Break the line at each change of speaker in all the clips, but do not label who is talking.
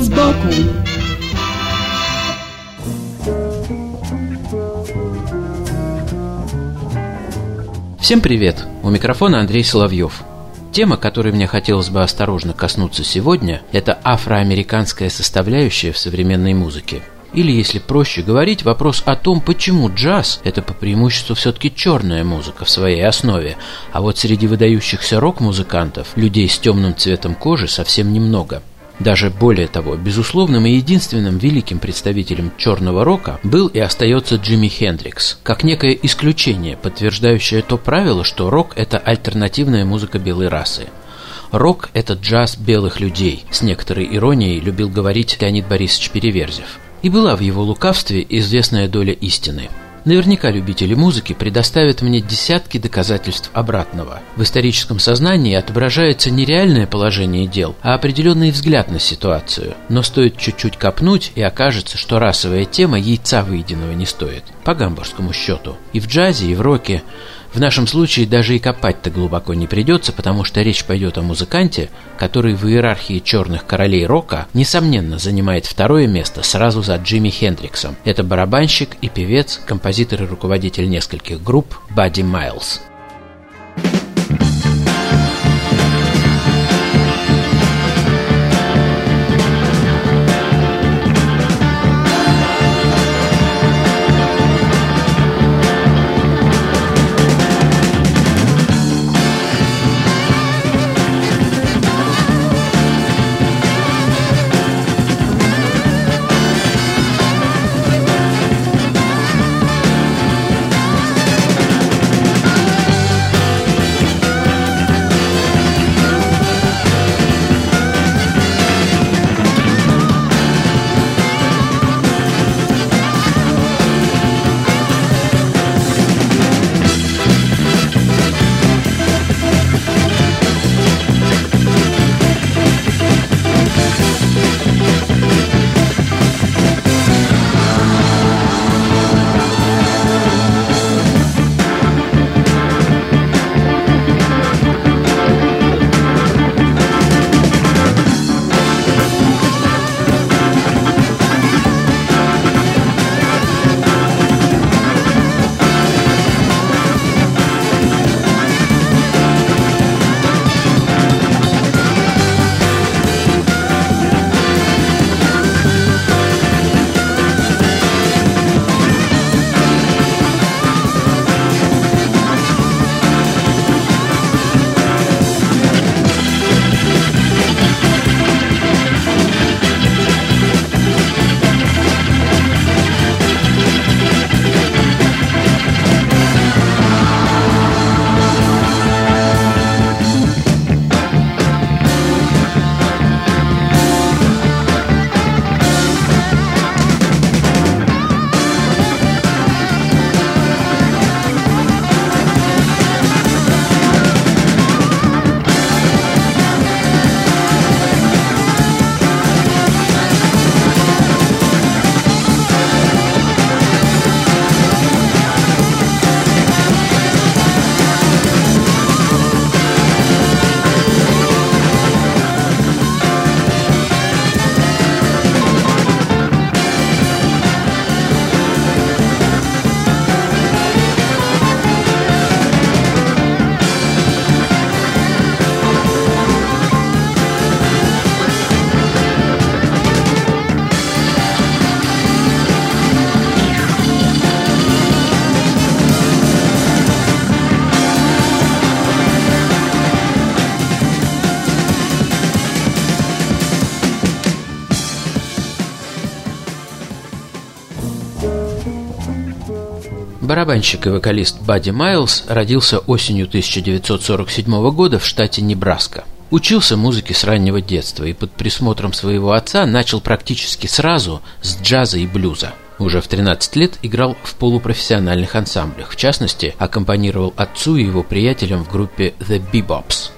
Вид сбоку
Всем привет! У микрофона Андрей Соловьев. Тема, которой мне хотелось бы осторожно коснуться сегодня, это афроамериканская составляющая в современной музыке. Или, если проще говорить, вопрос о том, почему джаз – это по преимуществу все-таки черная музыка в своей основе, а вот среди выдающихся рок-музыкантов людей с темным цветом кожи совсем немного. Даже более того, безусловным и единственным великим представителем черного рока был и остается Джимми Хендрикс, как некое исключение, подтверждающее то правило, что рок – это альтернативная музыка белой расы. Рок – это джаз белых людей, с некоторой иронией любил говорить Леонид Борисович Переверзев. И была в его лукавстве известная доля истины. Наверняка любители музыки предоставят мне десятки доказательств обратного. В историческом сознании отображается не реальное положение дел, а определенный взгляд на ситуацию. Но стоит чуть-чуть копнуть, и окажется, что расовая тема яйца выеденного не стоит. По гамбургскому счету. И в джазе, и в роке в нашем случае даже и копать-то глубоко не придется, потому что речь пойдет о музыканте, который в иерархии черных королей рока, несомненно, занимает второе место сразу за Джимми Хендриксом. Это барабанщик и певец, композитор и руководитель нескольких групп Бадди Майлз. Барабанщик и вокалист Бадди Майлз родился осенью 1947 года в штате Небраска. Учился музыке с раннего детства и под присмотром своего отца начал практически сразу с джаза и блюза. Уже в 13 лет играл в полупрофессиональных ансамблях, в частности, аккомпанировал отцу и его приятелям в группе The Bebops.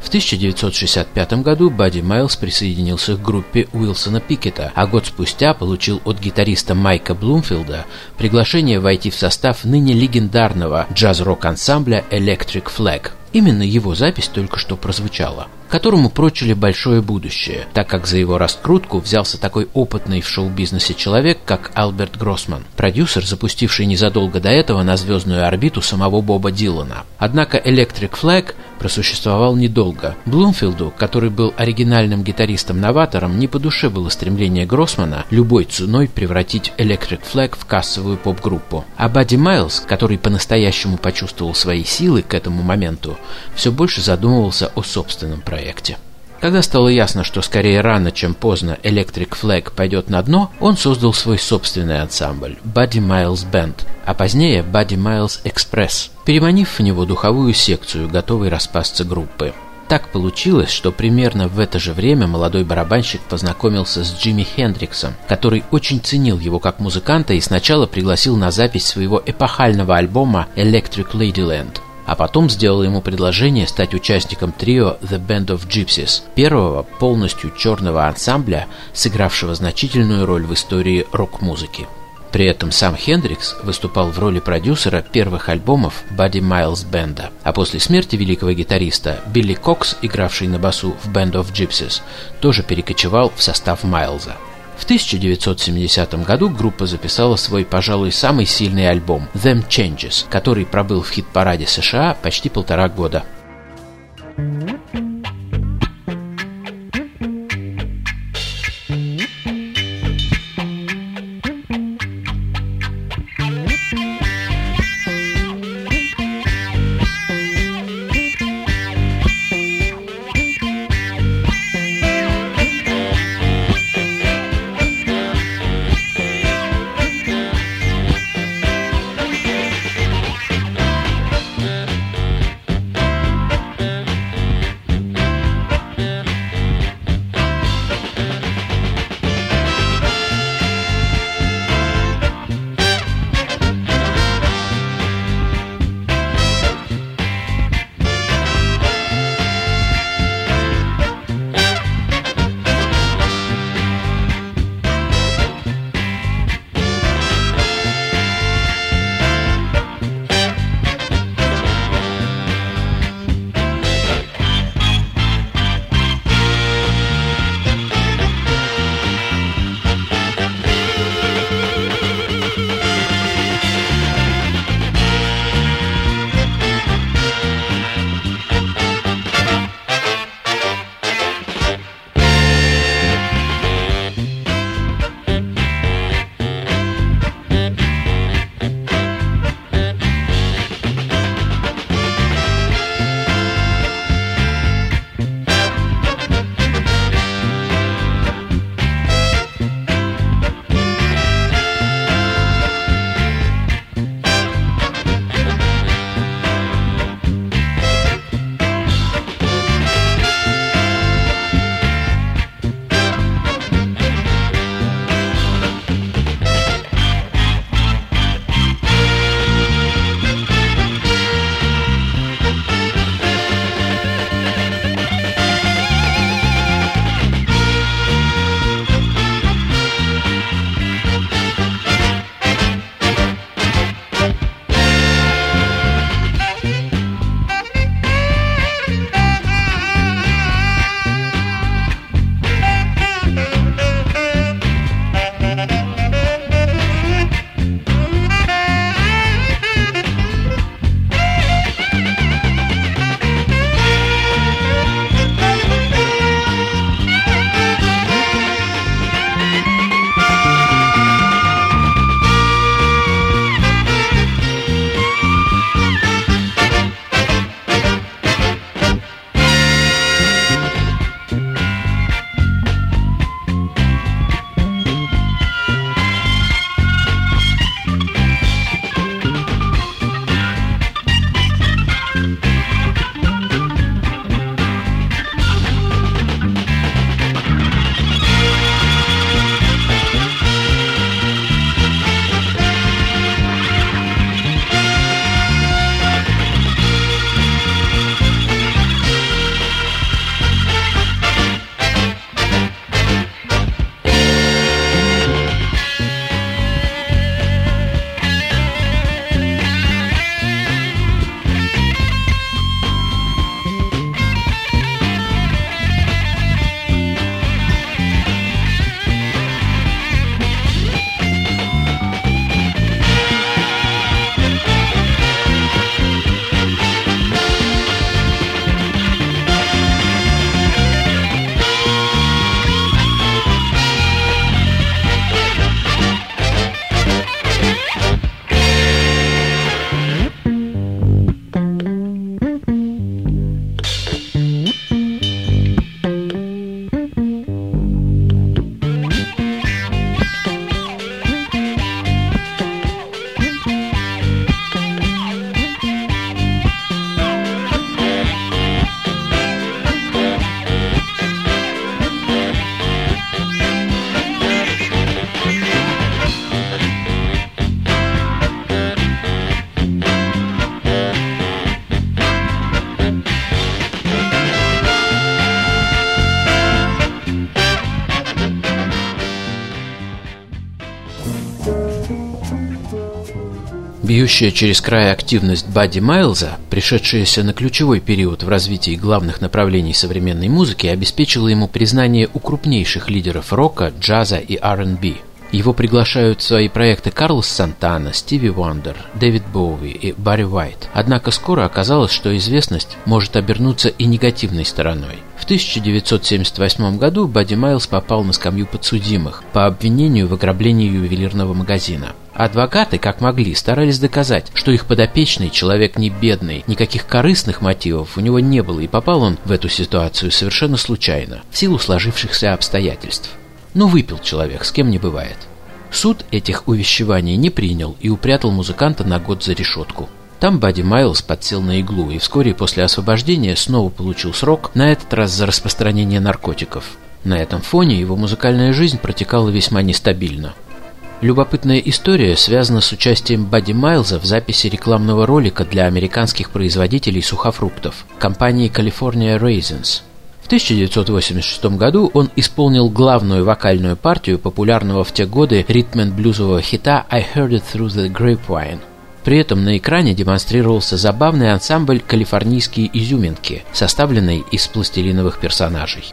В 1965 году Бадди Майлз присоединился к группе Уилсона Пикета, а год спустя получил от гитариста Майка Блумфилда приглашение войти в состав ныне легендарного джаз-рок ансамбля Electric Flag. Именно его запись только что прозвучала которому прочили большое будущее, так как за его раскрутку взялся такой опытный в шоу-бизнесе человек, как Альберт Гроссман, продюсер, запустивший незадолго до этого на звездную орбиту самого Боба Дилана. Однако Electric Flag просуществовал недолго. Блумфилду, который был оригинальным гитаристом-новатором, не по душе было стремление Гроссмана любой ценой превратить Electric Flag в кассовую поп-группу. А Бадди Майлз, который по-настоящему почувствовал свои силы к этому моменту, все больше задумывался о собственном проекте проекте. Когда стало ясно, что скорее рано, чем поздно Electric Flag пойдет на дно, он создал свой собственный ансамбль Buddy Miles Band, а позднее Buddy Miles Express, переманив в него духовую секцию, готовой распасться группы. Так получилось, что примерно в это же время молодой барабанщик познакомился с Джимми Хендриксом, который очень ценил его как музыканта и сначала пригласил на запись своего эпохального альбома Electric Ladyland – а потом сделала ему предложение стать участником трио The Band of Gypsies, первого полностью черного ансамбля, сыгравшего значительную роль в истории рок-музыки. При этом сам Хендрикс выступал в роли продюсера первых альбомов Buddy Miles Бенда, а после смерти великого гитариста Билли Кокс, игравший на басу в Band of Gypsies, тоже перекочевал в состав Майлза. В 1970 году группа записала свой, пожалуй, самый сильный альбом «Them Changes», который пробыл в хит-параде США почти полтора года. Бьющая через край активность Бадди Майлза, пришедшаяся на ключевой период в развитии главных направлений современной музыки, обеспечила ему признание у крупнейших лидеров рока, джаза и R&B. Его приглашают в свои проекты Карлос Сантана, Стиви Уандер, Дэвид Боуи и Барри Уайт. Однако скоро оказалось, что известность может обернуться и негативной стороной. В 1978 году Бадди Майлз попал на скамью подсудимых по обвинению в ограблении ювелирного магазина. Адвокаты, как могли, старались доказать, что их подопечный человек не бедный, никаких корыстных мотивов у него не было, и попал он в эту ситуацию совершенно случайно, в силу сложившихся обстоятельств. Ну, выпил человек, с кем не бывает. Суд этих увещеваний не принял и упрятал музыканта на год за решетку. Там Бадди Майлз подсел на иглу и вскоре после освобождения снова получил срок, на этот раз за распространение наркотиков. На этом фоне его музыкальная жизнь протекала весьма нестабильно. Любопытная история связана с участием Бадди Майлза в записи рекламного ролика для американских производителей сухофруктов компании California Raisins – 1986 году он исполнил главную вокальную партию популярного в те годы ритм-блюзового хита «I Heard It Through the Grapevine». При этом на экране демонстрировался забавный ансамбль «Калифорнийские изюминки», составленный из пластилиновых персонажей.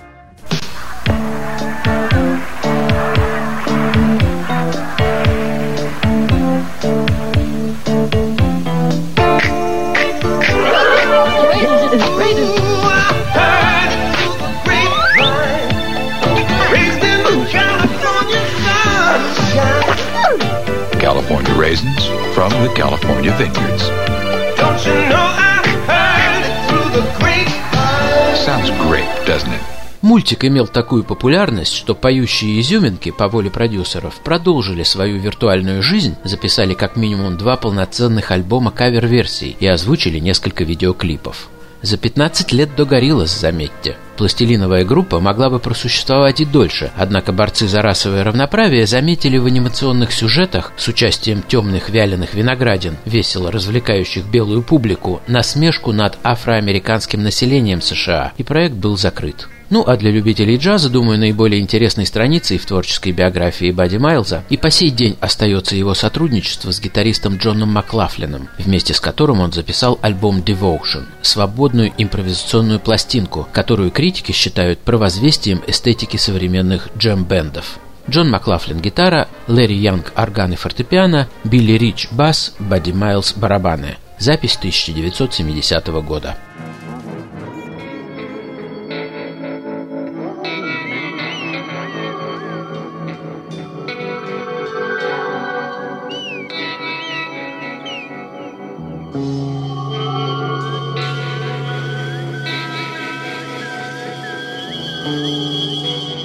Raisins from the California vineyards. Don't you know I heard it through the grapevine? Sounds great, doesn't it?
Мультик имел такую популярность, что поющие изюминки по воле продюсеров продолжили свою виртуальную жизнь, записали как минимум два полноценных альбома кавер-версий и озвучили несколько видеоклипов. За 15 лет до Гориллас, заметьте. Пластилиновая группа могла бы просуществовать и дольше, однако борцы за расовое равноправие заметили в анимационных сюжетах с участием темных вяленых виноградин, весело развлекающих белую публику, насмешку над афроамериканским населением США, и проект был закрыт. Ну а для любителей джаза, думаю, наиболее интересной страницей в творческой биографии Бадди Майлза и по сей день остается его сотрудничество с гитаристом Джоном Маклафлином, вместе с которым он записал альбом Devotion – свободную импровизационную пластинку, которую критики считают провозвестием эстетики современных джем-бендов. Джон Маклафлин – гитара, Лэри Янг – орган и фортепиано, Билли Рич – бас, Бадди Майлз – барабаны. Запись 1970 года.
Música